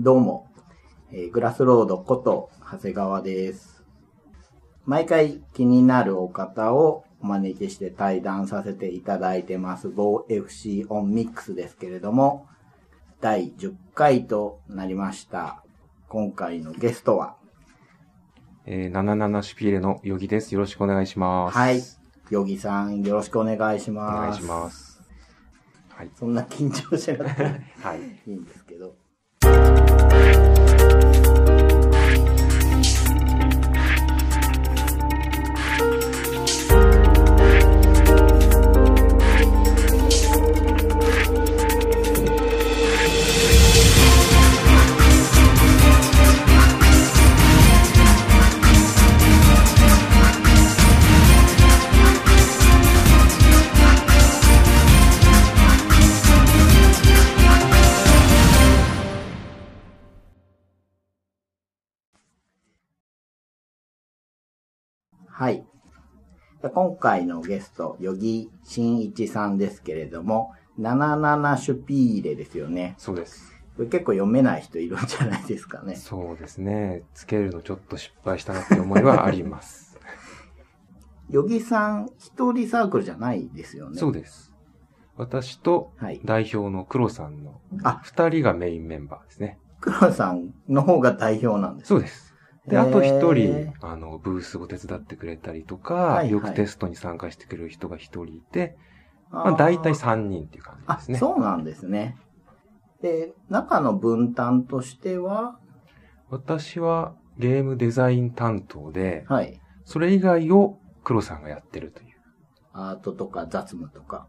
どうも、えーグラスロードこと長谷川です。毎回気になるお方をお招きして対談させていただいてます、某 FC オンミックスですけれども、第10回となりました。今回のゲストは、えー、77シュピーレのヨギです。よろしくお願いします。はい。ヨギさん、よろしくお願いしおます。願いします。はい。そんな緊張しなくて はい。いいんですけど。Bye. はい。今回のゲスト、ヨギ真一さんですけれども、77シュピーレですよね。そうです。これ結構読めない人いるんじゃないですかね。そうですね。つけるのちょっと失敗したなって思いはあります。ヨギさん一人サークルじゃないですよね。そうです。私とはい。代表の黒さんのあ、二人がメインメンバーですね。黒さんの方が代表なんです。そうです。で、あと一へ人ー、あの、ブースを手伝ってくれたりとか、はいはいよくテストに参加してくれる人が一人いて、あまあ大体三人っていう感じあですね。そうなんですね。で、中の分担としては、私はゲームデザイン担当で、はい。それ以外を黒さんがやってるという。アートとか雑務とか。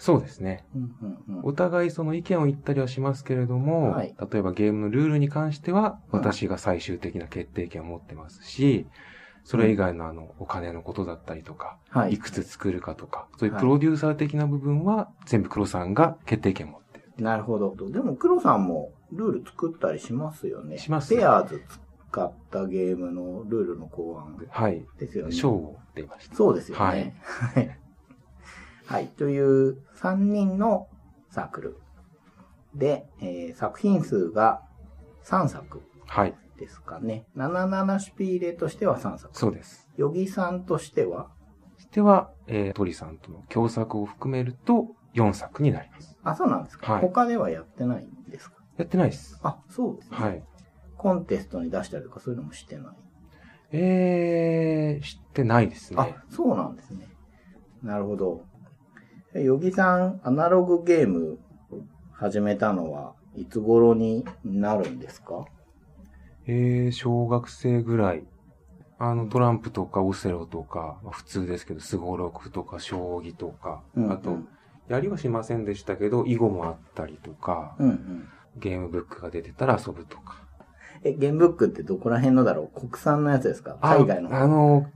そうですね。うんうんうんお互いその意見を言ったりはしますけれども、はい例えばゲームのルールに関しては、うん私が最終的な決定権を持ってますし、それ以外のあの、お金のことだったりとか、、はいい。くつ作るかとか、そういうはいプロデューサー的な部分は、全部黒さんが決定権を持ってる。なるほど。でも黒さんもルール作ったりしますよね。しますペアーズ使ったゲームのルールの考案はい。ですよね。賞を出ました。そうですよね。はい。はい。という3人のサークル。で、えー作品数が3作はい。ですかね。77シュピーレとしては3作。そうです。ヨギさんとしては、では、えー、鳥さんとの共作を含めると、4作になります。あ、そうなんですか、はい他ではやってないんですか？やってないです。あ、そうですね。はい。コンテストに出したりとかそういうのもしてない？えー、知ってないですあね。、そうなんですね。なるほど。えヨギさん、アナログゲーム始めたのはいつ頃になるんですか？えー、小学生ぐらい。あの、トランプとかオセロとか、まあ普通ですけど、スゴロクとか、将棋とか、うんあと、やりはしませんでしたけど、囲碁もあったりとか、うんうん。ゲームブックが出てたら遊ぶとか。え、ゲームブックってどこら辺のだろう？国産のやつですか？あ海外の。あの、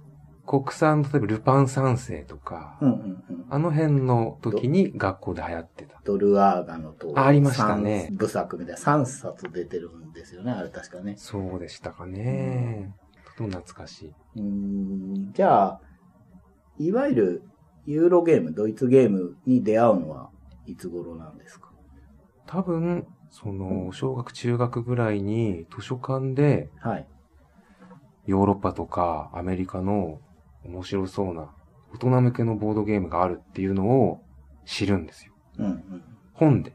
国産、例えばルパン三世とか、うんうんうん。あの辺の時に学校で流行ってた。ドルアーガノと、あありましたね三部作みたいな3冊出てるんですよね、あれ確かね。そうでしたかね。とても懐かしい？うーん、じゃあ、いわゆるユーロゲーム、ドイツゲームに出会うのはいつ頃なんですか？多分、その、小学中学ぐらいに図書館ではい。ヨーロッパとかアメリカの面白そうな大人向けのボードゲームがあるっていうのを知るんですよ。うんうん。本で。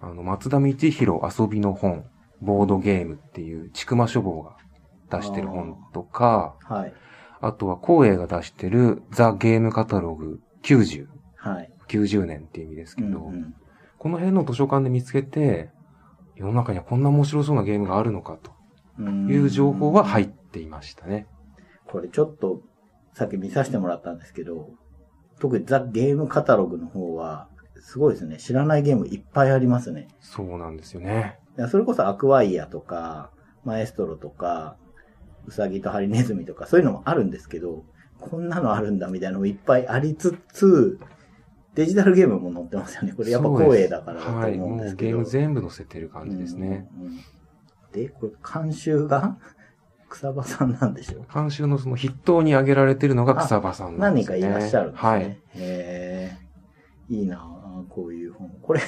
あの、松田道弘遊びの本、ボードゲームっていう、ちくま書房が出してる本とか、はい。あとは光栄が出してるザ・ゲームカタログ90、はい。90年っていう意味ですけど、うんうんこの辺の図書館で見つけて、世の中にはこんな面白そうなゲームがあるのかという情報は入っていましたね。これちょっと、さっき見させてもらったんですけど、特にザ・ゲームカタログの方は、すごいですね。知らないゲームいっぱいありますね。そうなんですよね。それこそアクワイアとか、マエストロとか、ウサギとハリネズミとか、そういうのもあるんですけど、こんなのあるんだみたいなのもいっぱいありつつ、デジタルゲームも載ってますよね。これやっぱ光栄だからだとはい。思うんもうですけど。ゲーム全部載せてる感じですね。うんうんうん。で、これ監修が？草場さんなんでしょう監修のその筆頭に挙げられてるのが草場さんなんですね。何人かいらっしゃるんですね。はい。へえ。いいなあこういう本。これ、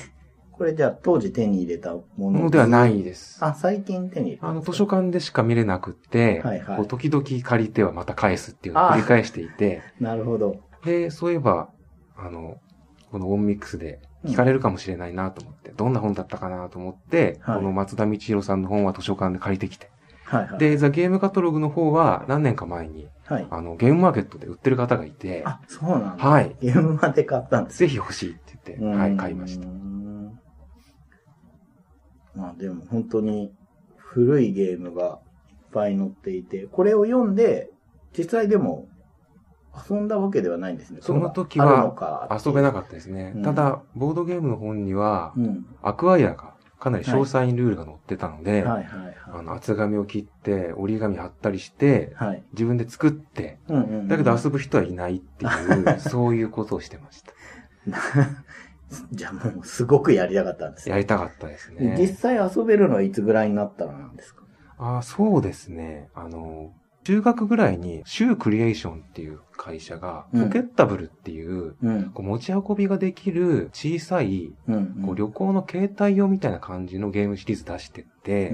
これじゃあ当時手に入れたももののではないです。あ、最近手に入れたあの、図書館でしか見れなくって、はいはいこう時々借りてはまた返すっていうのを繰り返していて、なるほど。で、そういえば、あの、このオンミックスで聞かれるかもしれないなと思って、どんな本だったかなと思って、はいこの松田道弘さんの本は図書館で借りてきて、はいはい。で、ザ・ゲームカタログの方は何年か前に、はい。あの、ゲームマーケットで売ってる方がいて、あ、そうなんだ。はい。ゲームまで買ったんですぜひ欲しいって言って、はい、買いました。まあでも本当に古いゲームがいっぱい載っていて、これを読んで、実際でも遊んだわけではないんですね。その時はか遊べなかったですね。うんただ、ボードゲームの本には、うん。アクアイアがかなり詳細にルールが載ってたので、はいはいはい。あの、厚紙を切って、折り紙貼ったりして、はい。自分で作って、うんうんうんだけど遊ぶ人はいないっていう、そういうことをしてました。じゃあもうすごくやりたかったんですねやりたかったですで実ね。際遊べるのはいつぐらいになったらなんですか？あそうですね。あの、中学ぐらいに、シュークリエーションっていう会社が、うんポケッタブルっていう、うん。こう持ち運びができる小さい、うん。こう旅行の携帯用みたいな感じのゲームシリーズ出してって、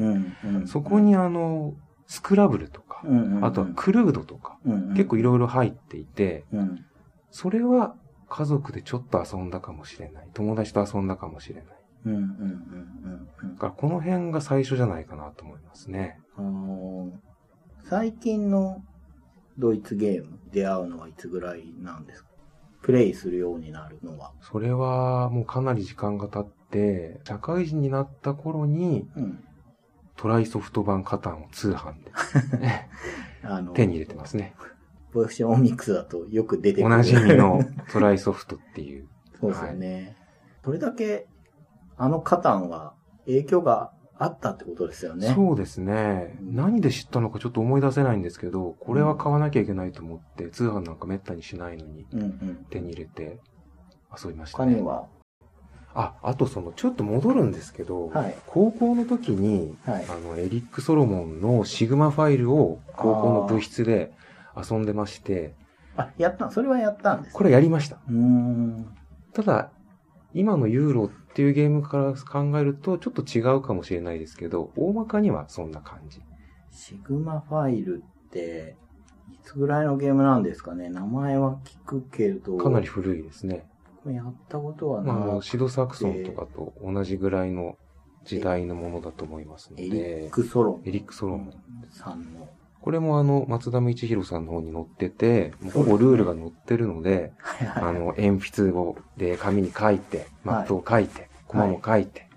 そこにあの、スクラブルとか、あとはクルードとか、結構いろいろ入っていて、うん。それは家族でちょっと遊んだかもしれない。友達と遊んだかもしれない。うんうんうんうんだからこの辺が最初じゃないかなと思いますね。最近のドイツゲーム出会うのはいつぐらいなんですか？プレイするようになるのは。それはもうかなり時間が経って、社会人になった頃にうん。トライソフト版カタンを通販で あの、手に入れてますね。ボイフシオンミックスだとよく出てくる。おなじみのトライソフトっていう。そうですよね。それだけ、あのカタンは影響があったってことですよね。そうですね。うん何で知ったのかちょっと思い出せないんですけど、これは買わなきゃいけないと思って、通販なんかめったにしないのにうんうん。手に入れて遊びましたね。他には、あ、あとその、ちょっと戻るんですけど、はい高校の時に、はいあの、エリック・ソロモンのシグマファイルを高校の部室で遊んでまして、あ、やった、それはやったんです。これやりました。うーん。ただ、今のユーロっていうゲームから考えるとちょっと違うかもしれないですけど、大まかにはそんな感じ。シグマファイルって、いつぐらいのゲームなんですかね？名前は聞くけど。かなり古いですね。やったことはまあ、あのなシドサクソンとかと同じぐらいの時代のものだと思いますのエリでッ、ク・ソロエリック・ソロモン。さんの。これもあの、松田道弘さんの方に載ってて、もうほぼルールが載ってるので、はいはいはい。あの、鉛筆を、で、紙に書いて、マップを書いて、コマも書いて、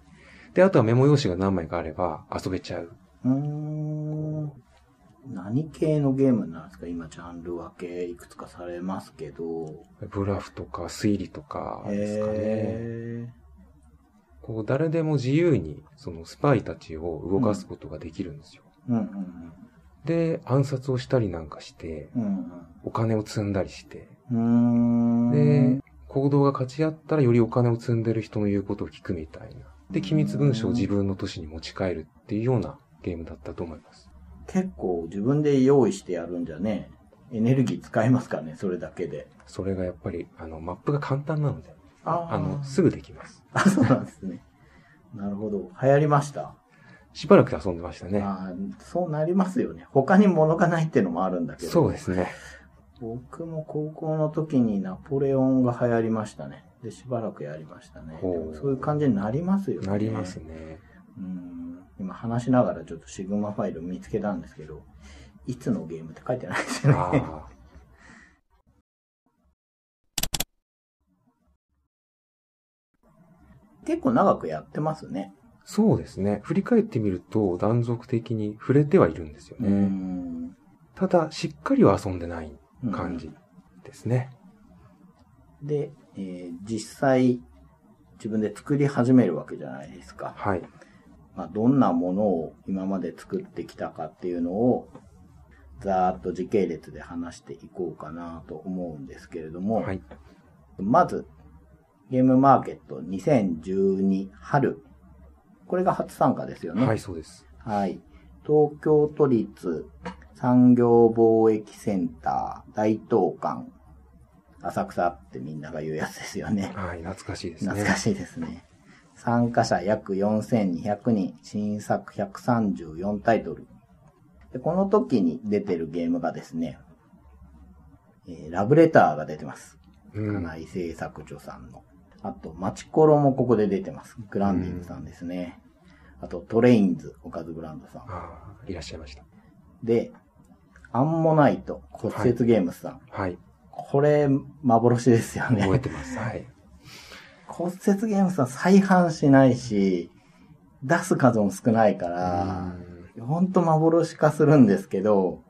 で、あとはメモ用紙が何枚かあれば遊べちゃう。うーん。何系のゲームなんですか？今、ジャンル分けいくつかされますけど。ブラフとか推理とかですかね。へこう、誰でも自由に、そのスパイたちを動かすことができるんですよ。ー。うんうんで、暗殺をしたりなんかして、うん。うんお金を積んだりして。で、行動が勝ち合ったらよりお金を積んでる人の言うことを聞くみたいな。で、機密文書を自分の都市に持ち帰るっていうようなゲームだったと思います。結構自分で用意してやるんじゃね、エネルギー使いますかね、それだけで。それがやっぱり、あの、マップが簡単なので、あの、すぐできます。あ、そうなんですね。なるほど。流行りました。しばらく遊んでましたね。あーそうなりますよね。他に物がないっていうのもあるんだけど。そうですね。僕も高校の時にナポレオンが流行りましたね。で、しばらくやりましたね。そういう感じになりますよね。なりますね。うん。今話しながらちょっとシグマファイル見つけたんですけど、いつのゲームって書いてないですよね。ああ。結構長くやってますね。そうですね。振り返ってみると断続的に触れてはいるんですようね。ん。ただ、しっかりは遊んでない感じですね。で、えー実際自分で作り始めるわけじゃないですか。はい。まあ、どんなものを今まで作ってきたかっていうのをざーっと時系列で話していこうかなと思うんですけれども、はい。まずゲームマーケット2012春。これが初参加ですよね。はい、そうです。はい。東京都立産業貿易センター大東館。浅草ってみんなが言うやつですよね。はい、懐かしいですね。懐かしいですね。参加者約4200人、新作134タイトル。でこの時に出てるゲームがですね、えーラブレターが出てます。うん。金井製作所さんの。あと、マチコロもここで出てます。グランディングさんですね。あと、トレインズ、おかずブランドさん。ああ、いらっしゃいました。で、アンモナイト、骨折ゲームズさん。はい。これ、幻ですよね。覚えてます。はい。骨折ゲームズさん再販しないし、出す数も少ないから、ほんと幻化するんですけど、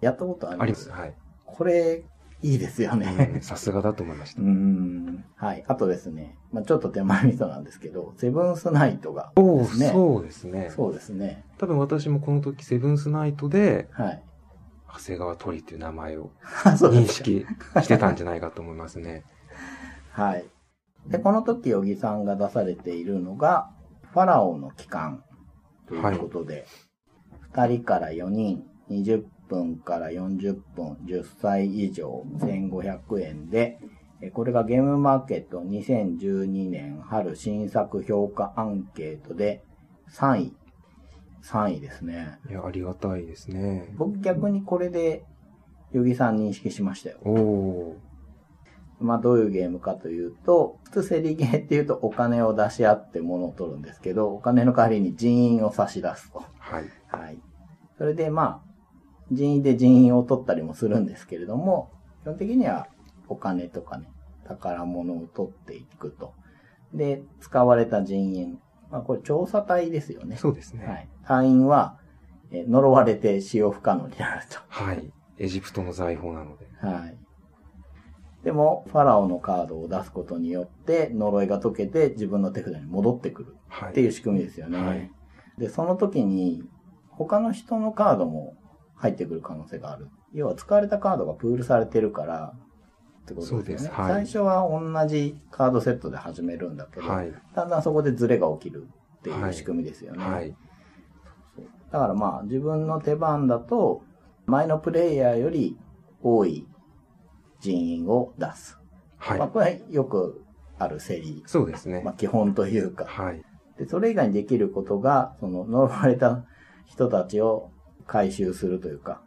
やったことありまありますす。はい。これ、いいですよね。うんさすがだと思いましたう。ん。はい。あとですね、まあちょっと手前味噌なんですけど、セブンスナイトがですね。そうですね。そうですね。多分私もこの時、セブンスナイトで、はい。長谷川鳥っていう名前を認識してたんじゃないかと思いますね。はい。で、この時、小木さんが出されているのが、ファラオの帰還ということで、2人から4人、20分から40分、10歳以上、1500円で、えこれがゲームマーケット2012年春新作評価アンケートで3位。3位ですね。いや、ありがたいですね。僕逆にこれで、ヨギさん認識しましたよ。おおまあどういうゲームかというと、普通セリゲーっていうとお金を出し合って物を取るんですけど、お金の代わりに人員を差し出すと。はい。はい。それでまあ、人員で人員を取ったりもするんですけれども、基本的にはお金とかね、宝物を取っていくと。で、使われた人員。まあこれ調査隊ですよね。そうですね。はい。隊員は、えー呪われて使用不可能になると。はい。エジプトの財宝なので。はい。でも、ファラオのカードを出すことによって、呪いが解けて自分の手札に戻ってくるはい。っていう仕組みですよね。はいで、その時に、他の人のカードも入ってくる可能性がある。要は使われたカードがプールされてるから、ってことですよね。すはい最初は同じカードセットで始めるんだけど、はい。だんだんそこでズレが起きるっていう仕組みですよね。はい。だからまあ自分の手番だと前のプレイヤーより多い人員を出す。まあはこれはよくある競りい。、そうですねまあ。基本というか。はい。で、それ以外にできることが、その呪われた人たちを回収するというか、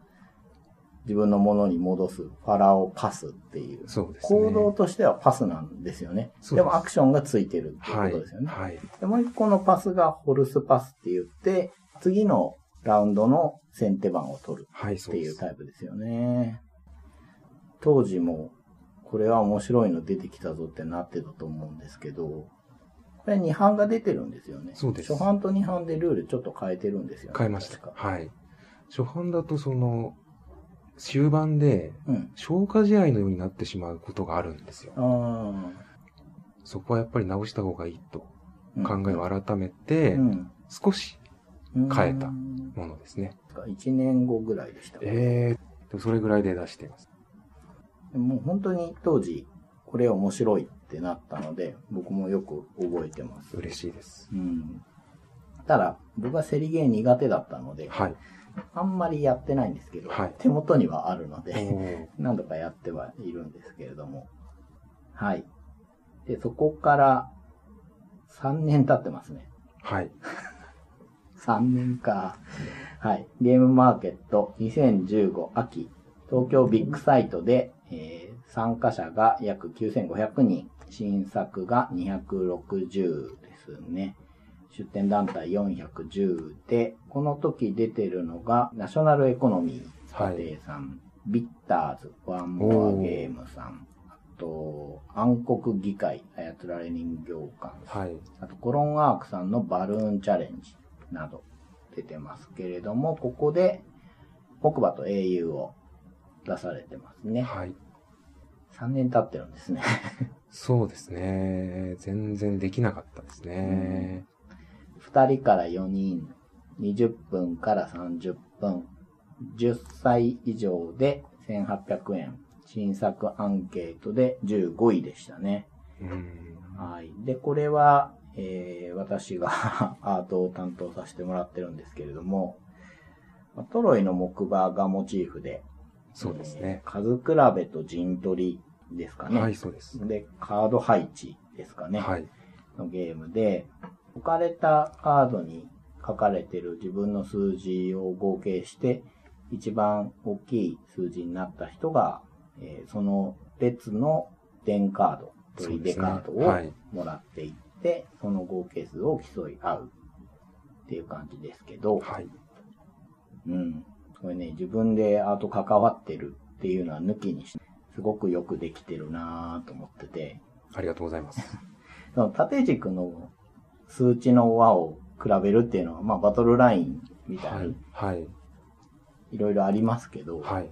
自分のものに戻すファラオパスっていう。そうですね。行動としてはパスなんですよね。でもアクションがついてるっていうはいことですよね。。はい。で、もう一個のパスがホルスパスって言って、次のラウンドの先手番を取るはい、っていう。タイプですよね。当時も、これは面白いの出てきたぞってなってたと思うんですけど、これ2版が出てるんですよね。そうです初版と2版でルールちょっと変えてるんですよね。変えましたはい。初版だとその、終盤でうん。消化試合のようになってしまうことがあるんですよ。あそこはやっぱり直した方がいいとあ。考えを改めてう、ん。少し変えたうんものですね。1年後ぐらいでしたか。ええー、それぐらいで出しています。もう本当に当時、これ面白いってなったので、僕もよく覚えてます。嬉しいです。うん。ただ、僕はセリゲー苦手だったので、はい。あんまりやってないんですけど、はい手元にはあるのおで、ー 何度かやってはいるんですけれども。はい。で、そこから3年経ってますね。はい。3年か。はい。ゲームマーケット2015秋、東京ビッグサイトで、えー参加者が約9500人、新作が260ですね。出展団体410で、この時出てるのが、ナショナルエコノミーはい家庭さん、ビッターズ、ワンモアゲームさん、あと、暗黒議会、操られ人形館さん、はい。あと、コロンアークさんのバルーンチャレンジなど出てますけれども、ここで木馬と英雄を出されてますね。はい。3年経ってるんですね。そうですね。全然できなかったですね。2人から4人、20分から30分、10歳以上で1800円、新作アンケートで15位でしたね。うん。はい。で、これは、えー私が アートを担当させてもらってるんですけれども、まあトロイの木馬がモチーフで、そうですね。えー数比べと陣取りですかね。はい、そうです。で、カード配置ですかね。はい。のゲームで、置かれたカードに書かれてる自分の数字を合計して、一番大きい数字になった人が、えーその列の電カード、取り出カードをもらっていって、その合計数を競い合うっていう感じですけど、はい。うん。これね、自分でアート関わってるっていうのは抜きにして、すごくよくできてるなぁと思ってて、ありがとうございます。その縦軸の数値の和を比べるっていうのは、まあバトルラインみたはいいに。はい。いろいろありますけど、はい。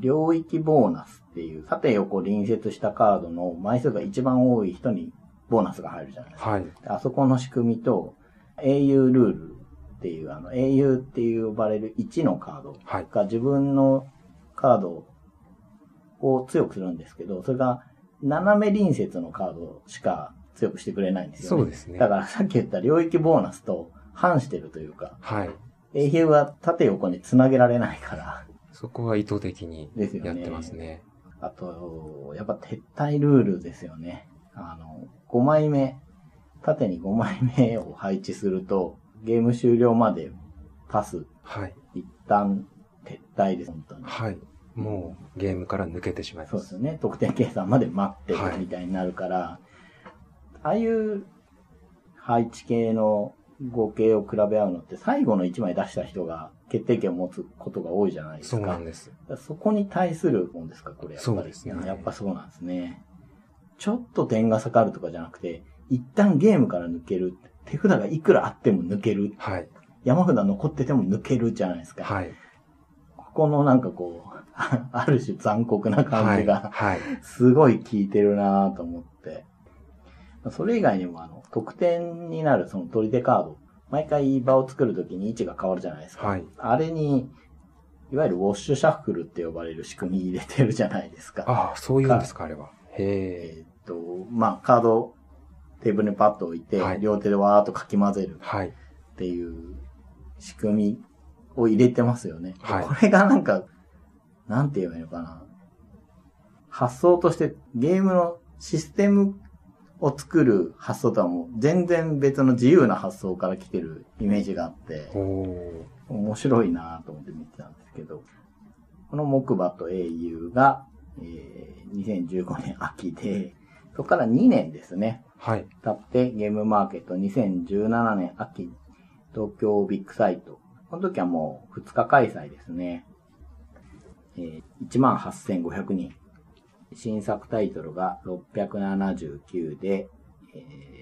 領域ボーナスっていう縦横隣接したカードの枚数が一番多い人にボーナスが入るじゃないですか。はい。あそこの仕組みと、英雄ルールっていう、あの、英雄っていう呼ばれる1のカードはい。が自分のカードを強くするんですけど、それが斜め隣接のカードしか強くしてくれないんですよね。そうですねだからさっき言った領域ボーナスと反してるというか、はい。英雄は縦横に繋げられないから、そこは意図的にやってますね。あと、やっぱ撤退ルールですよね。あの、5枚目、縦に5枚目を配置すると、ゲーム終了までパス、はい。一旦撤退です、本当に。はい。もうゲームから抜けてしまいます。そうですよね。得点計算まで待ってるはいみたいになるから、ああいう配置系の合計を比べ合うのって最後の1枚出した人が決定権を持つことが多いじゃないですか。そうなんです。そこに対するもんですか、これやっぱり。そうですねやっぱそうなんですね。ちょっと点が下がるとかじゃなくて、一旦ゲームから抜ける。手札がいくらあっても抜ける。はい。山札残ってても抜けるじゃないですか。はい。ここのなんかこう、ある種残酷な感じが、はい。すごい効いてるなぁと思って。それ以外にも、あの、得点になるその取り手カード。毎回場を作るときに位置が変わるじゃないですか。はい。あれに、いわゆるウォッシュシャッフルって呼ばれる仕組み入れてるじゃないですか。ああ、そういうんですか、あれは。へえ。えーっと、まあ、カードをテーブルにパッと置いて、はい両手でわーっとかき混ぜるはい。っていう仕組みを入れてますよね。はいこれがなんか、なんて言えばいいのかな。発想としてゲームのシステムを作る発想とはもう全然別の自由な発想から来てるイメージがあって。面白いなと思って見てたんですけど、この木馬と英雄が、えー2015年秋で、そこから2年ですね。はい。経ってゲームマーケット2017年秋、東京ビッグサイト。この時はもう2日開催ですね。えー、18,500人。新作タイトルが679で、えー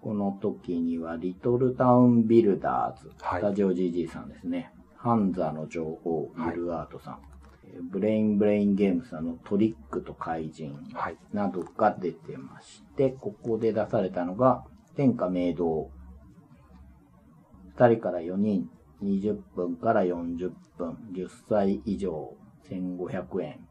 この時にはリトルタウンビルダーズ、はいスタジオ GG さんですね。ハンザの女王、ミルアートさん。えーブレインブレインゲームさんのトリックと怪人。はい。などが出てまして、ここで出されたのが、天下明堂。2人から4人、20分から40分、10歳以上、1500円。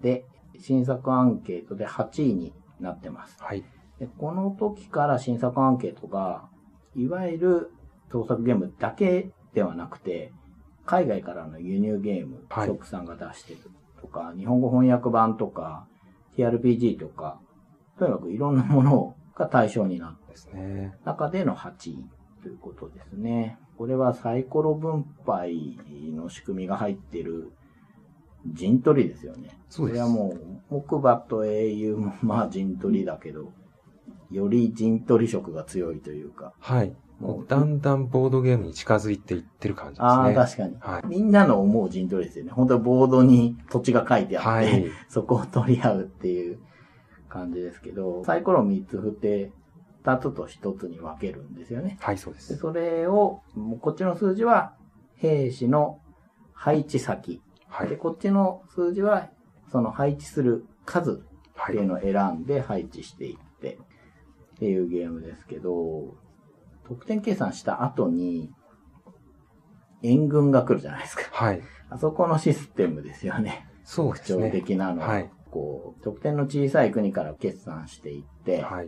で、新作アンケートで8位になってます。はい。でこの時から新作アンケートが、いわゆる創作ゲームだけではなくて、海外からの輸入ゲーム、はいショックさんが出してるとか、日本語翻訳版とか、TRPG とか、とにかくいろんなものが対象になったですね。中での8位ということですね。これはサイコロ分配の仕組みが入ってる陣取りですよね。そうですれはもう、木馬と英雄も まあ陣取りだけど、より陣取り色が強いというか。はい。もうだんだんボードゲームに近づいていってる感じですね。ああ、確かに、はいみんなの思う陣取りですよね。本当はボードに土地が書いてあって、はい。そこを取り合うっていう感じですけど、サイコロ3つ振って、2つと1つに分けるんですよね。はい、そうで。ですそれを、こっちの数字は兵士の配置先。で、はい。こっちの数字は、その配置する数っはい。ていうのを選んで配置していって、っていうゲームですけど、得点計算した後に、援軍が来るじゃないですか。はい。あそこのシステムですよね。特徴そうですね。的なのは、はい。こう、得点の小さい国から決算していって、はい。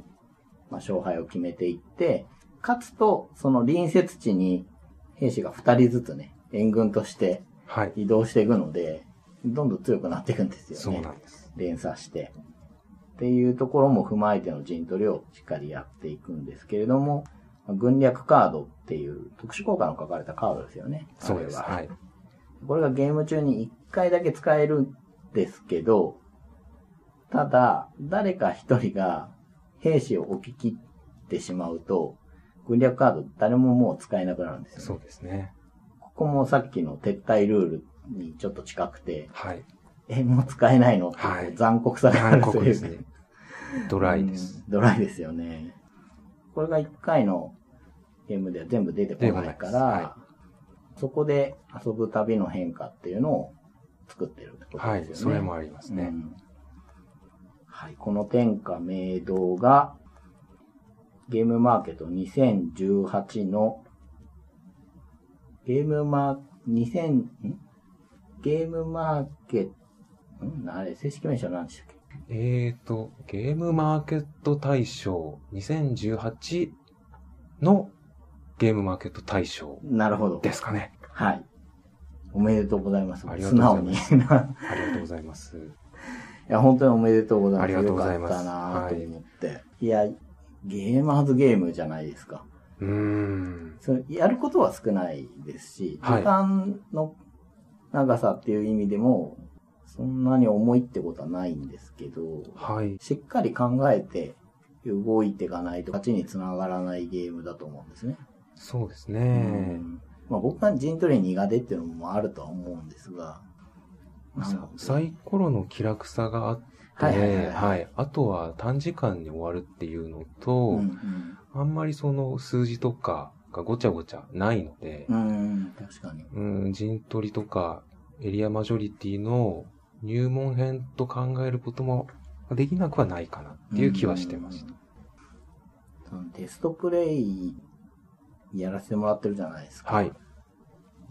まあ、勝敗を決めていって、勝つと、その隣接地に兵士が2人ずつね、援軍としてはい。移動していくので、どんどん強くなっていくんですよね。そうなんです。連鎖して。っっていうところも踏まえての陣取りをしっかりやっていくんですけれども、軍略カードっていう特殊効果の書かれたカードですよね。そうです。あれははい。これがゲーム中に1回だけ使えるんですけど、ただ、誰か一人が兵士を置き切ってしまうと、軍略カード誰ももう使えなくなるんですよ、ね。そうですね。ここもさっきの撤退ルールにちょっと近くて、はい。え、もう使えないのってはい残酷さがある韓という国ですね。ドライです。うんドライですよね。これが1回のゲームでは全部出てこないから、出てこないそこで遊ぶ旅の変化っていうのを作ってるってことはい。ですよね。それもありますね。うんはい、この天下明堂が、ゲームマーケット2018の、ゲームマー、2000、んゲームマーケット、ん？あれ、正式名称何でしたっけ？えーと、ゲームマーケット大賞2018のゲームマーケット大賞なるほど。ですかね。はい。おめでとうございます。ありがとうございます素直に。いありがとうございます。や、本当におめでとうございます。ありがとうございますよかったなと思って。い、や、ゲーマーズゲームじゃないですか。うーん。それやることは少ないですし、はい時間の長さっていう意味でも、そんなに重いってことはないんですけど、はい。しっかり考えて動いていかないと勝ちにつながらないゲームだと思うんですね。そうですうね。んまあ、僕が陣取り苦手っていうのもあるとは思うんですが、サイコロの気楽さがあって、はいはいはいはい。あとは短時間に終わるっていうのと、うんあんまりその数字とかがごちゃごちゃないのでう、ん、うん、確かに。うん、陣取りとかエリアマジョリティの入門編と考えることもできなくはないかなっていう気はしてました。そのテストプレイやらせてもらってるじゃないですか。はい。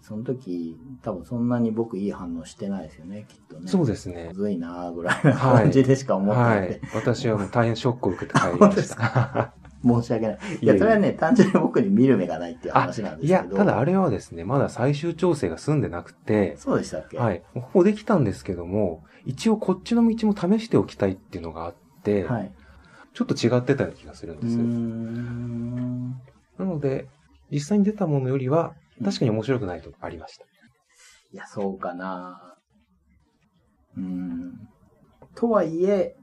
その時、多分そんなに僕いい反応してないですよね、きっとね。そうですねむ。ずいなーぐらいな感じでしか思ってなくて、はい。私はもう大変ショックを受けて 帰りました。申し訳ない。いや、それはね、単純に僕に見る目がないっていう話なんですいや、けど。ただあれはですね、まだ最終調整が済んでなくて、そうでしたっけ？はい。ほぼできたんですけども、一応こっちの道も試しておきたいっていうのがあって、はい。ちょっと違ってたような気がするんです。なので、実際に出たものよりは、確かに面白くないとこありました。いや、そうかな。うーん。とはいえ、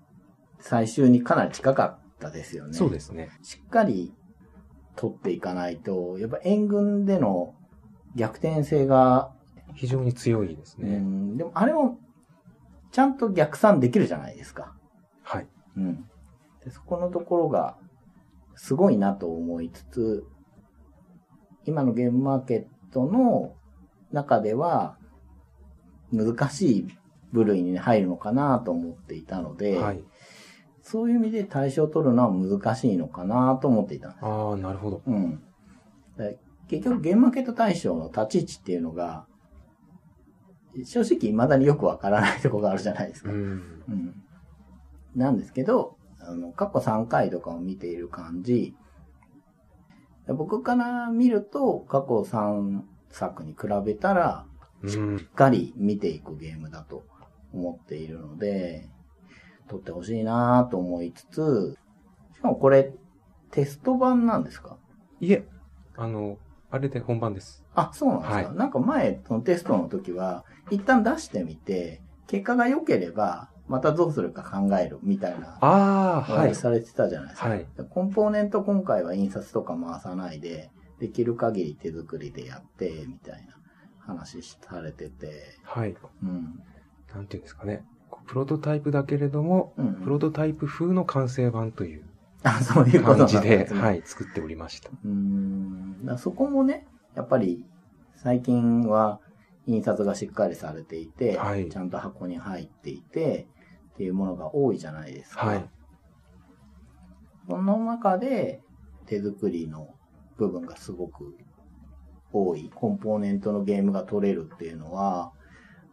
最終にかなり近かったですよね。そうですね。しっかり取っていかないと、やっぱ援軍での逆転性が、非常に強いですうね。ん、でもあれもちゃんと逆算できるじゃないですか。はい。うん。でそこのところがすごいなと思いつつ、今のゲームマーケットの中では難しい部類に入るのかなと思っていたので、はい。そういう意味で対象を取るのは難しいのかなと思っていたんです。ああ、なるほど。うん。で結局、ゲームマーケット対象の立ち位置っていうのが、正直未だによくわからないところがあるじゃないですか。うん。うん。なんですけど、あの、過去3回とかを見ている感じ、僕から見ると、過去3作に比べたら、うん。しっかり見ていくゲームだと思っているので、撮ってほしいなと思いつつ、しかもこれ、テスト版なんですか？いえ、あの、あれで本番です。あ、そうなんですか、はいなんか前、そのテストの時は、一旦出してみて、結果が良ければ、またどうするか考えるみたいな、ああ、はい。されてたじゃないですか。はい。コンポーネント今回は印刷とか回さないで、できる限り手作りでやって、みたいな話されてて、はい。うん。なんていうんですかね。プロトタイプだけれども、うん、プロトタイプ風の完成版という感じで、はい、作っておりました。うーん。だそこもね、やっぱり、最近は印刷がしっかりされていて、はいちゃんと箱に入っていて、っていうものが多いじゃないですか。はい。その中で、手作りの部分がすごく多い、コンポーネントのゲームが取れるっていうのは、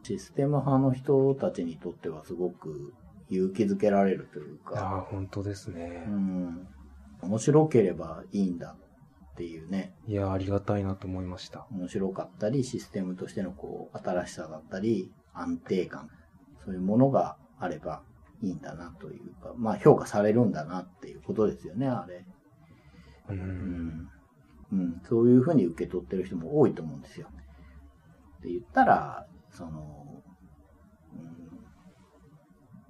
システム派の人たちにとってはすごく勇気づけられるというか、ああ、本当ですねう。ん、面白ければいいんだっていうね、いや、ありがたいなと思いました。面白かったり、システムとしてのこう、新しさだったり、安定感、そういうものがあればいいんだなというか、まあ評価されるんだなっていうことですよね、あれ。う。うんん。うん。そういうふうに受け取ってる人も多いと思うんですよ。って言ったら、その、うん。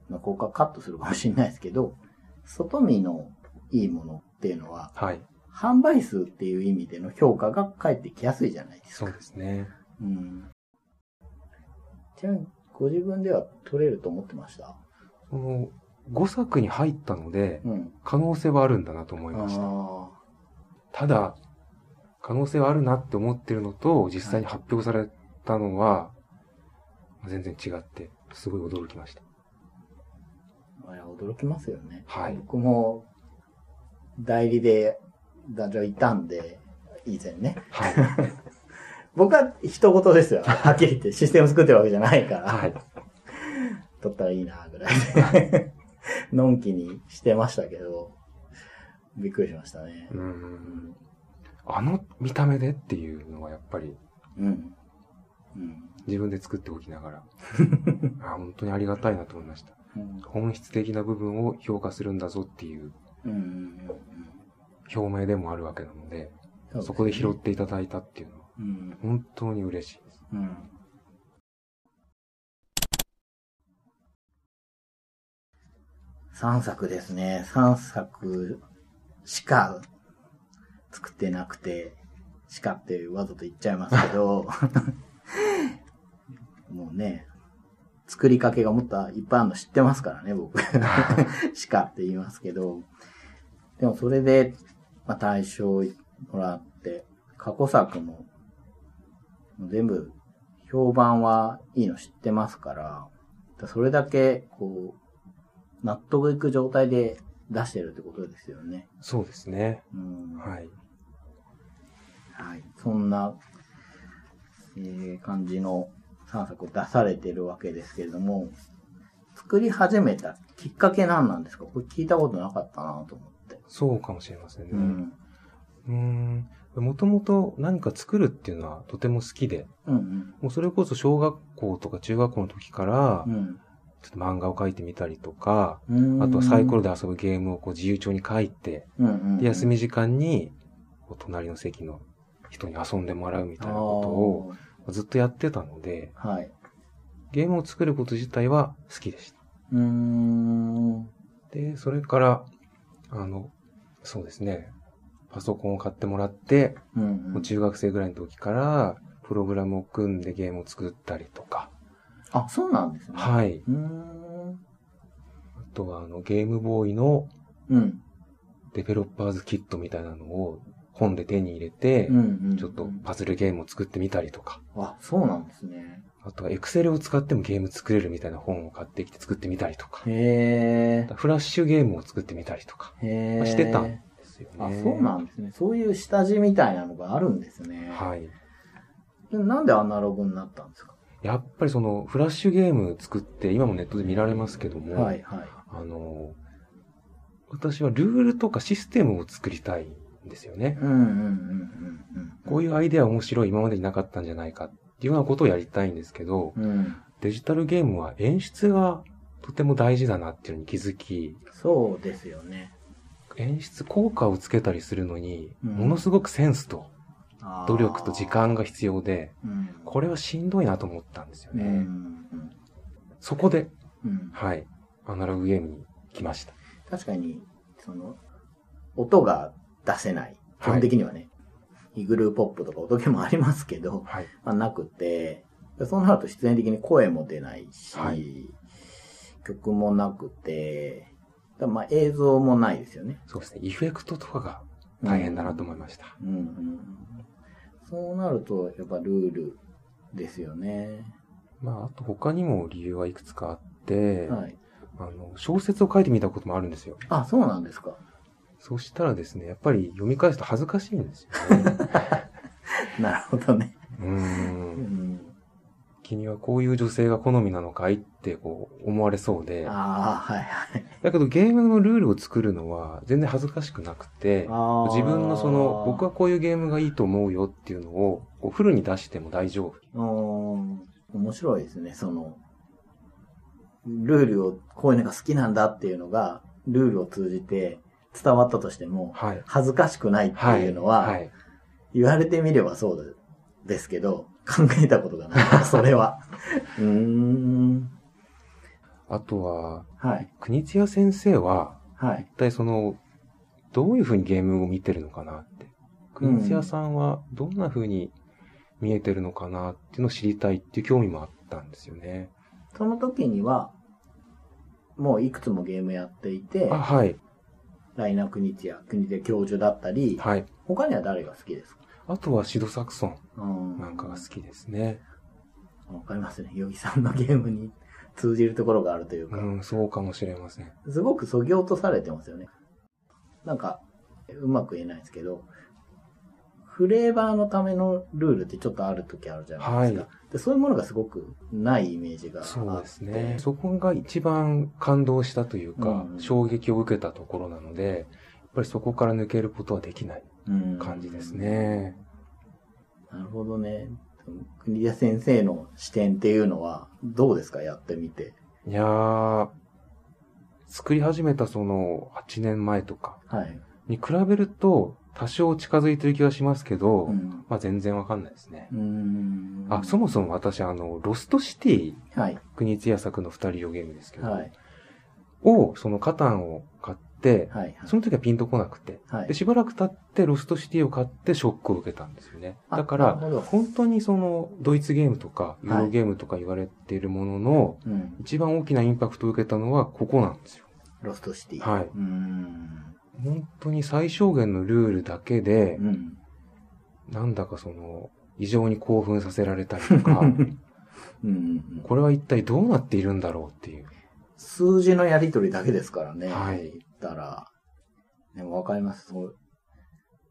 まあ、ここはカットするかもしれないですけど、外見のいいものっていうのは、はい。販売数っていう意味での評価が返ってきやすいじゃないですか。そうですね。うん。ちなみに、ご自分では取れると思ってました？その、5作に入ったので、うん。可能性はあるんだなと思いあました。あただ、可能性はあるなって思ってるのと、実際に発表されたのは、全然違って、すごい驚きました。ー。いや驚きますよね。はい僕も、代理で、ダジャレいたんで、以前ね。はい。僕は人事ですよ。はっきり言って、システム作ってるわけじゃないから。はい。取ったらいいな、ぐらいで。のんきにしてましたけど、びっくりしましたね。う。うんん。あの見た目でっていうのはやっぱりうん。うん。自分で作っておきながら、あ本当にありがたいなと思いました。うん。本質的な部分を評価するんだぞっていう。表明でもあるわけなので、うんそこで拾っていただいたっていうのはうん。本当に嬉しいです。うん。3作ですね。3作しか作ってなくて、しかってわざと言っちゃいますけど、もうね、作りかけがもっといっぱいあるの知ってますからね、僕。しかって言いますけど。でもそれで、まあ、大賞もらって、過去作も全部評判はいいの知ってますから、だそれだけ、こう、納得いく状態で出してるってことですよね。そうですね。うん。ははい。い。そんな、えー感じの3作を出されてるわけですけれども、作り始めたきっかけ何なんですか？これ聞いたことなかったなと思って。そうかもしれませんね。うん。うーん。もともと何か作るっていうのはとても好きで、うんもうそれこそ小学校とか中学校の時からう、ん。ちょっと漫画を描いてみたりとか、うん。あとはサイコロで、で遊ぶゲームをこう自由帳に書いて、うんうん、で休み時間に隣の席の人に遊んでもらうみたいなことをずっとやってたので、はい。ゲームを作ること自体は好きでした。で、それから、あの、そうですね、パソコンを買ってもらって、うんう。もうん中学生ぐらいの時から、プログラムを組んでゲームを作ったりとか、あ、そうなんですね。い。はい。あとは、あの、ゲームボーイのうん。デベロッパーズキットみたいなのを本で手に入れて、うんうんうんちょっとパズルゲームを作ってみたりとか、あ、そうなんですね。あとはエクセルを使ってもゲーム作れるみたいな本を買ってきて作ってみたりとか、へフラッシュゲームを作ってみたりとか、え。へえ。してたんですよね。あ、そうなんですね。そういう下地みたいなのがあるんですね。はい。でなんでアナログになったんですか？やっぱりそのフラッシュゲーム作って、今もネットで見られますけども、はいはい。あの、私はルールとかシステムを作りたいんですよね。うんうんうんうんうん。こういうアイデア面白い、今までになかったんじゃないかっていうようなことをやりたいんですけど、うん。デジタルゲームは演出がとても大事だなっていうのに気づき、そうですよね。演出効果をつけたりするのに、うんものすごくセンスと努力と時。間が必要で、うん。これはしんどいなと思ったんですようんね。うんそこで、うん。はい、アナログゲームに来ました。確かに、その、音が出せない。基本的にはね。イグルーポップとか音ゲーもありますけど、はい。まあ、なくて、そうなると必然的に声も出ないし、はい曲もなくて、だまあ映像もないですよね。そうですね。エフェクトとかが大変だなと思いました。うんうんうん。そうなると、やっぱルールですよね。まあ、あと他にも理由はいくつかあって、はい。あの、小説を書いてみたこともあるんですよ。あ、そうなんですか。そしたらですね、やっぱり読み返すと恥ずかしいんですよね。なるほどね。うん。君はこういう女性が好みなのかいってこう思われそうで。ああ、はいはい。だけどゲームのルールを作るのは全然恥ずかしくなくて、自分のその、僕はこういうゲームがいいと思うよっていうのを、こうフルに出しても大丈夫。うーん面白いですね、その、ルールを、こういうのが好きなんだっていうのが、ルールを通じて伝わったとしても、はい。恥ずかしくないっていうのは、はい。言われてみればそうですけど、考えたことがない。それは。うーん。あとは、はい。国津屋先生は、はい。一体その、どういうふうにゲームを見てるのかなって。国津屋さんはどんなふうに見えてるのかなっていうのを知りたいっていう興味もあったんですよね。その時には、もういくつもゲームやっていてあ、、はい。ライナー国津や国津教授だったり、はい。他には誰が好きですか？あとはシドサクソンうんなんかが好きですね。わかりますね。ヨギさんのゲームに通じるところがあるというか、うん、そうかもしれません。すごく削ぎ落とされてますよね。なんか、うまく言えないですけど、フレーバーのためのルールってちょっとある時あるじゃないですか。はでそういうものがすごくないイメージがあって。そうですね。そこが一番感動したというか、うん衝撃を受けたところなので、やっぱりそこから抜けることはできないうん感じです。ね。なるほどね。国枝先生の視点っていうのはどうですか？やってみて。いやー、作り始めたその8年前とかはい。に比べると多少近づいてる気がしますけど、うん。まあ全然わかんないですね。あ、そもそも私あの、ロストシティ、はい。クニツィア作の二人用ゲームですけど、はい。を、そのカタンをはい。はいその時はピンとこなくて、はいで、しばらく経ってロストシティを買ってショックを受けたんですよね。あだから、本当にその、ドイツゲームとか、ユーロゲームとか言われているものの、うん。一番大きなインパクトを受けたのはここなんですよ。ロストシティ。はい。本当に最小限のルールだけでう、ん。なんだかその、異常に興奮させられたりとか、うんうんうん。これは一体どうなっているんだろうっていう。数字のやりとりだけですからね。はい言ったら。でもわかります。そう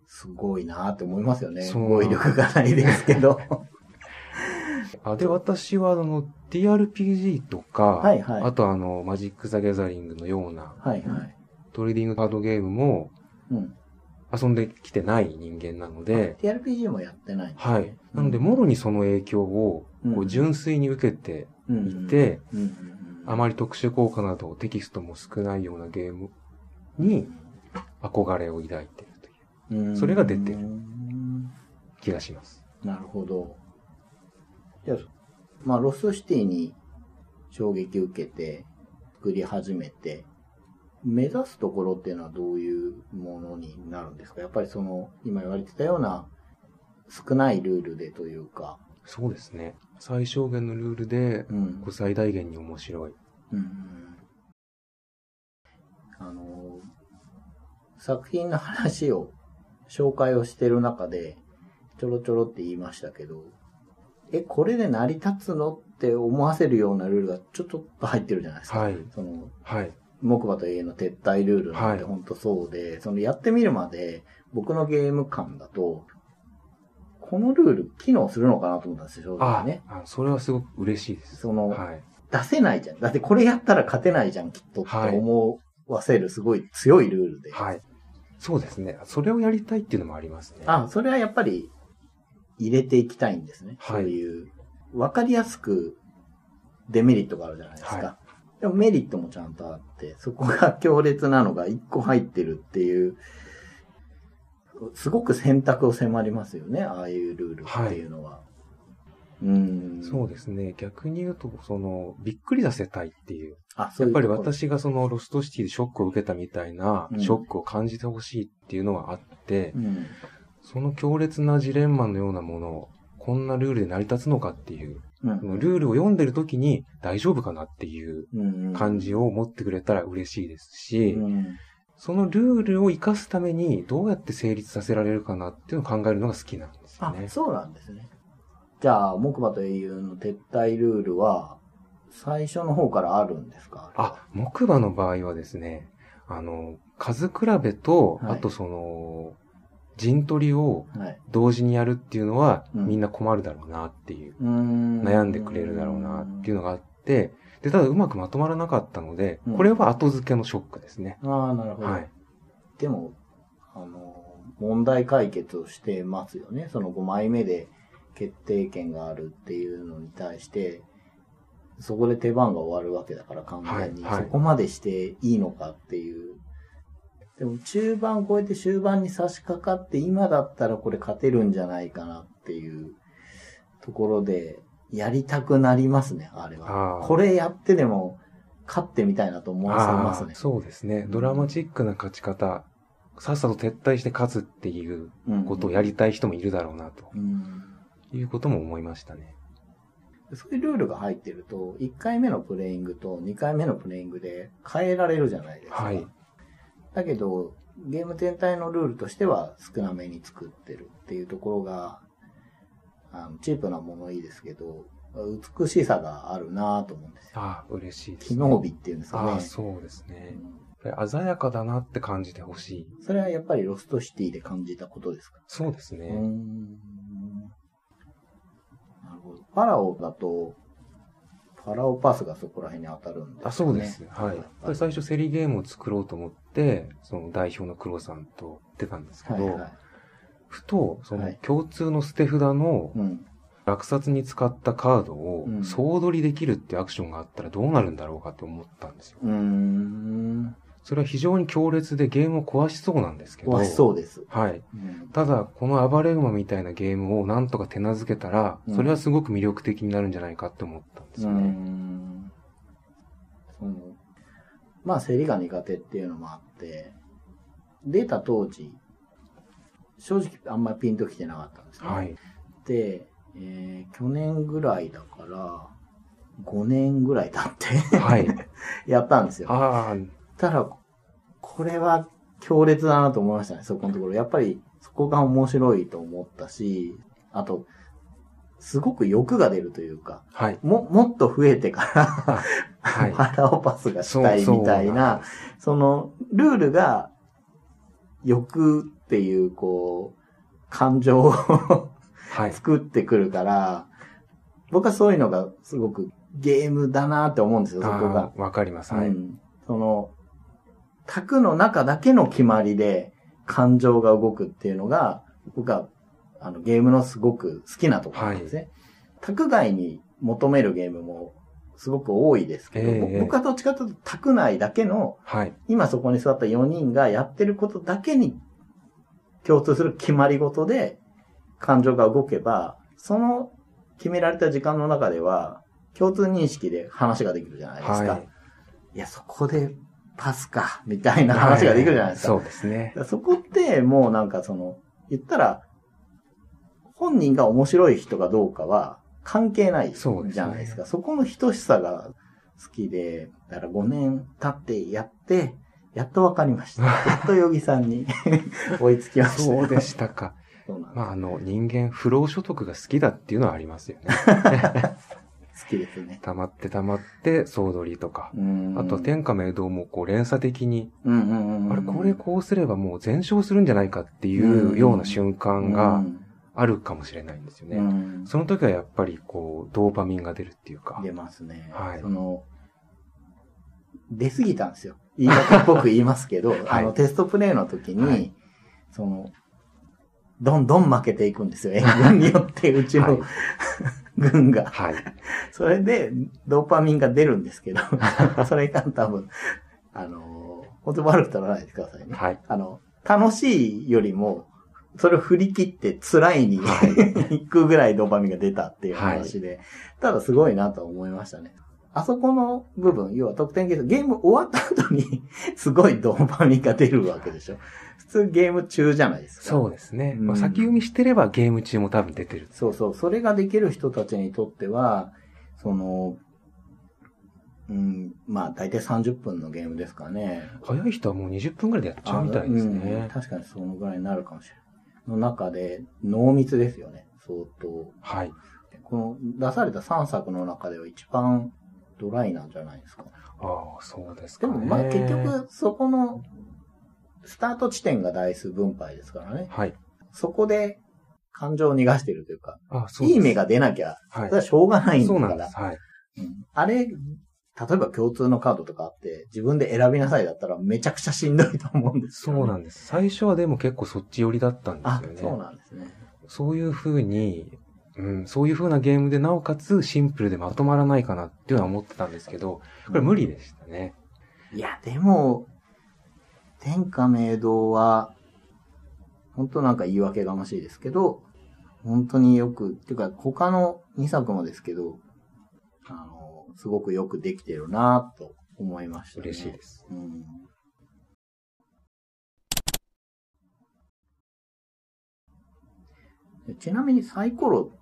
すごいなって思いますよね。そう語彙力がないですけど。あで、私はあの、TRPG とか、はいはいあとあの、マジック・ザ・ギャザリングのようなはいはい。トレーディングカードゲームもうん。遊んできてない人間なので、TRPG もやってないねはい。なので、もろにその影響を、こう、純粋に受けていて、うんうんうんあまり特殊効果などテキストも少ないようなゲームに憧れを抱いているといううんそれが出てるうん気がします。なるほど。じゃあ、まあ、ロストシティに衝撃を受けて作り始めて、目指すところっていうのはどういうものになるんですか？やっぱりその、今言われてたような少ないルールでというか、そうですね。最小限のルールで、うん最大限に面白い。うんあの、作品の話を、紹介をしてる中で、ちょろちょろって言いましたけど、え、これで成り立つのって思わせるようなルールがちょっと入ってるじゃないですか。はいその、はい。木馬と家の撤退ルールなんてはい本当そうで、そのやってみるまで、僕のゲーム感だと、このルール機能するのかなと思ったんですよ、正直あね。あ、それはすごく嬉しいです。その、はい。出せないじゃん。だってこれやったら勝てないじゃん、きっとってはい思わせるすごい強いルールで。はい。そうですね。それをやりたいっていうのもありますね。あ、それはやっぱり入れていきたいんですね。はいそういう、わかりやすくデメリットがあるじゃないですか。はでもメリットもちゃんとあって、そこが強烈なのが一個入ってるっていう、すごく選択を迫りますよね、ああいうルールっていうのは。うん。そうですね。逆に言うと、その、びっくりさせたいっていう。あ、そうやっぱり私がそのロストシティでショックを受けたみたいなうんショックを感じてほしいっていうのはあって、うん。その強烈なジレンマのようなものを、こんなルールで成り立つのかっていう、うんルールを読んでる時に大丈夫かなっていううん感じを持ってくれたら嬉しいですし、うんそのルールを活かすためにどうやって成立させられるかなっていうのを考えるのが好きなんですよあ、ね。そうなんですね。じゃあ、木馬と英雄の撤退ルールは、最初の方からあるんですか？あ、木馬の場合はですね、あの、数比べと、はいあとその、陣取りをはい。同時にやるっていうのは、うんみんな困るだろうなっていう、悩悩んでくれるだろうなっていうのがあって、で、ただうまくまとまらなかったので、うんこれは後付けのショックですね。ああ、なるほど。はい。でも、あの、問題解決をしてますよね。その5枚目で決定権があるっていうのに対して、そこで手番が終わるわけだから完全に、はいはいそこまでしていいのかっていう。でも中盤超えて終盤に差し掛かって今だったらこれ勝てるんじゃないかなっていうところでやりたくなりますね、あれは。これやってでも勝ってみたいなと思わせますね。そうですね。ドラマチックな勝ち方、さっさと撤退して勝つっていううんことをやりたい人もいるだろうな、とうんいうことも思いましたね。そういうルールが入ってると、1回目のプレイングと2回目のプレイングで変えられるじゃないですか。はい。だけど、ゲーム全体のルールとしては少なめに作ってるっていうところが、あのチープなものいいですけど、美しさがあるなぁと思うんですよ。ああ、嬉しいです、機能美っていうんですかねああ、。そうですね鮮やかだなって感じてほしい。それはやっぱりロストシティで感じたことですか？そうですね。なるほど。パラオだと、パラオパスがそこら辺に当たるんですね。あそうです。はい。最初競りゲームを作ろうと思って、その代表の黒さんと出たんですけど、はいはい。ふと、そのはい共通の捨て札のうん。落札に使ったカードをうん総取りできるってアクションがあったらどうなるんだろうかと思ったんですよ。う。それは非常に強烈でゲームを壊しそうなんですけど。壊しそうです。はい。うんただ、この暴れ馬みたいなゲームをなんとか手なずけたら、うんそれはすごく魅力的になるんじゃないかって思ったんですよね。ん。その、まあ、競りが苦手っていうのもあって、出た当時、正直あんまりピンときてなかったんですね。はい。で、えー去年ぐらいだから、5年ぐらい経ってはい。やったんですよ。ただ、これは強烈だなと思いましたね、そこのところ。やっぱり、そこが面白いと思ったし、あと、すごく欲が出るというか、はい。も、もっと増えてから、はい。パラオパスがしたいみたいな、その、ルールが、欲っていう、こう、感情をはい。作ってくるから、僕はそういうのがすごくゲームだなって思うんですよ、そこがわかります。はい。うん。その、卓の中だけの決まりで感情が動くっていうのが、僕は、あの、ゲームのすごく好きなところなんですね。卓外に求めるゲームもすごく多いですけど、ええぼ僕はどっちかというと卓内だけの、はい。今そこに座った4人がやってることだけに共通する決まり事で感情が動けば、その決められた時間の中では共通認識で話ができるじゃないですか。はいいや、そこでパスか、みたいな話ができるじゃないですか。そうですね。そこってもうなんかその、言ったら、本人が面白い人かどうかは関係ないじゃないですか。そこの等しさが好きで、だから5年経ってやって、やっとわかりました。やっとヨギさんに 追いつきました。そうでしたか。まあ、あの、人間、不労所得が好きだっていうのはありますよね。好きですね。溜まって溜まって、総取りとか。うんあと、天下明堂もこう連鎖的に。あれ、これこうすればもう全勝するんじゃないかっていうような瞬間があるかもしれないんですようね。ん、その時はやっぱりこう、ドーパミンが出るっていうか。出ますね。はいその、出過ぎたんですよ。言い訳っぽく言いますけど、あの、テストプレイの時に、はいその、どんどん負けていくんですよ。援軍によって、うちの、はい 軍が。はい。それで、ドーパミンが出るんですけど、それが多分、あの、本当に悪く取らないでくださいね。はい。あの、楽しいよりも、それを振り切って辛いには行くぐらいドーパミンが出たっていう話で、ただすごいなと思いましたね。あそこの部分、要は得点ゲーム、ゲーム終わった後に すごいドーパミンが出るわけでしょ。普通ゲーム中じゃないですか。そうですね。うんまあ、先読みしてればゲーム中も多分出てる。そうそう。それができる人たちにとっては、その、うん、まあ大体30分のゲームですかね。早い人はもう20分くらいでやっちゃうみたいですうんね。確かにそのぐらいになるかもしれない。の中で、濃密ですよね、相当。はい。この出された3作の中では一番ドライなんじゃないですか。ああ、そうですか、ね。でもまあ結局、そこの、スタート地点が台数分配ですからね。はい。そこで感情を逃がしてるというか、あそういい目が出なきゃ、はいそれはしょうがないんだからそうなんです。。はい。うんあれ、例えば共通のカードとかあって、自分で選びなさいだったらめちゃくちゃしんどいと思うんですよ、ね。そうなんです。最初はでも結構そっち寄りだったんであすよ、ね。そうなんですね。そういう風に、うん、そういう風なゲームでなおかつシンプルでまとまらないかなっていうのは思ってたんですけど、これ無理でしたね。いや、でも、天下明堂は、本当なんか言い訳がましいですけど、本当によく、っていうか他の2作もですけど、あの、すごくよくできてるなと思いましたね。嬉しいです。うん。ちなみにサイコロ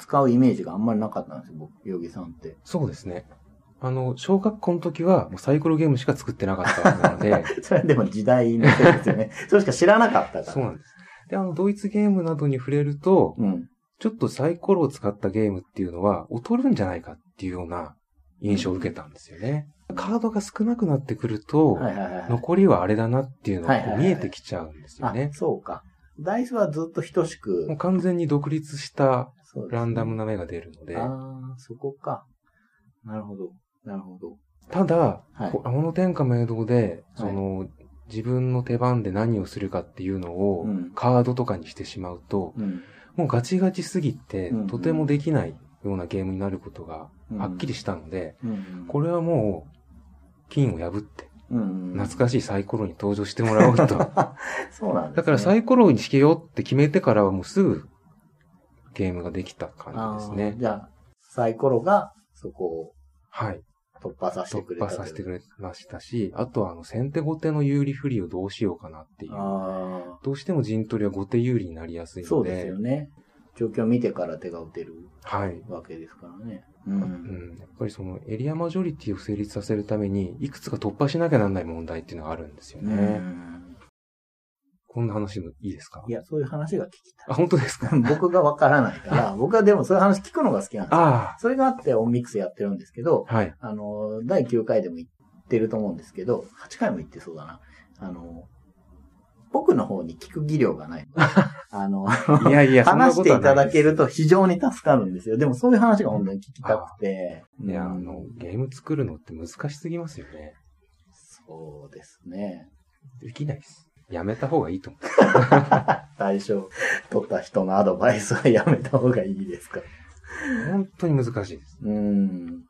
使うイメージがあんまりなかったんですよ、僕、ヨギさんって。そうですね。あの、小学校の時はもうサイコロゲームしか作ってなかったので、それでも時代のせいですよね。それしか知らなかったから。そうなんです。で、あの、ドイツゲームなどに触れると、うん。ちょっとサイコロを使ったゲームっていうのは劣るんじゃないかっていうような印象を受けたんですよね。カードが少なくなってくると、はいはいはい。残りはあれだなっていうのが見えてきちゃうんですよあね、。そうか。ダイスはずっと等しくもう、完全に独立したそうですねランダムな目が出るので、ああ、そこか。なるほど。なるほど。ただ、はいこう天の天下明堂で、はいその、自分の手番で何をするかっていうのをうんカードとかにしてしまうと、うん。もうガチガチすぎてうんうん、とてもできないようなゲームになることがうんはっきりしたので、うん。これはもう、金を破って、うん。懐かしいサイコロに登場してもらおうと。そうなんです、ね。だからサイコロにしようって決めてからはもうすぐゲームができた感じですね。じゃあ、サイコロがそこをはい。突破させて突くれた破させてくれれましたし、あとはあの先手後手の有利不利をどうしようかなっていう。あどうしても陣取りは後手有利になりやすいあ、ので。そうですよね。状況を見てから手が打てるはい。わけですからね。う。うんん、やっぱりそのエリアマジョリティを成立させるために、いくつか突破しなきゃなんない問題っていうのがあるんですようね。んこんな話もいいですか？いや、そういう話が聞きあ、た本当ですか？い。僕がわからないから、僕はでもそういう話聞くのが好きなんですよ。あそれがあってオンミックスやってるんですけど、あ、はい。あの、第9回でも言ってると思うんですけど、8回も言ってそうだな。あの、僕の方に聞く技量がない。あの、いやいや、話していただけると非常に助かるんですよ。でもそういう話が本当に聞きたくて。いや、あうんの、ゲーム作るのって難しすぎますよね。そうですね。できないです。やめた方がいいと思対象 取った人のアドバイスはやめた方がいいですか。う。本当に難しいです。うん。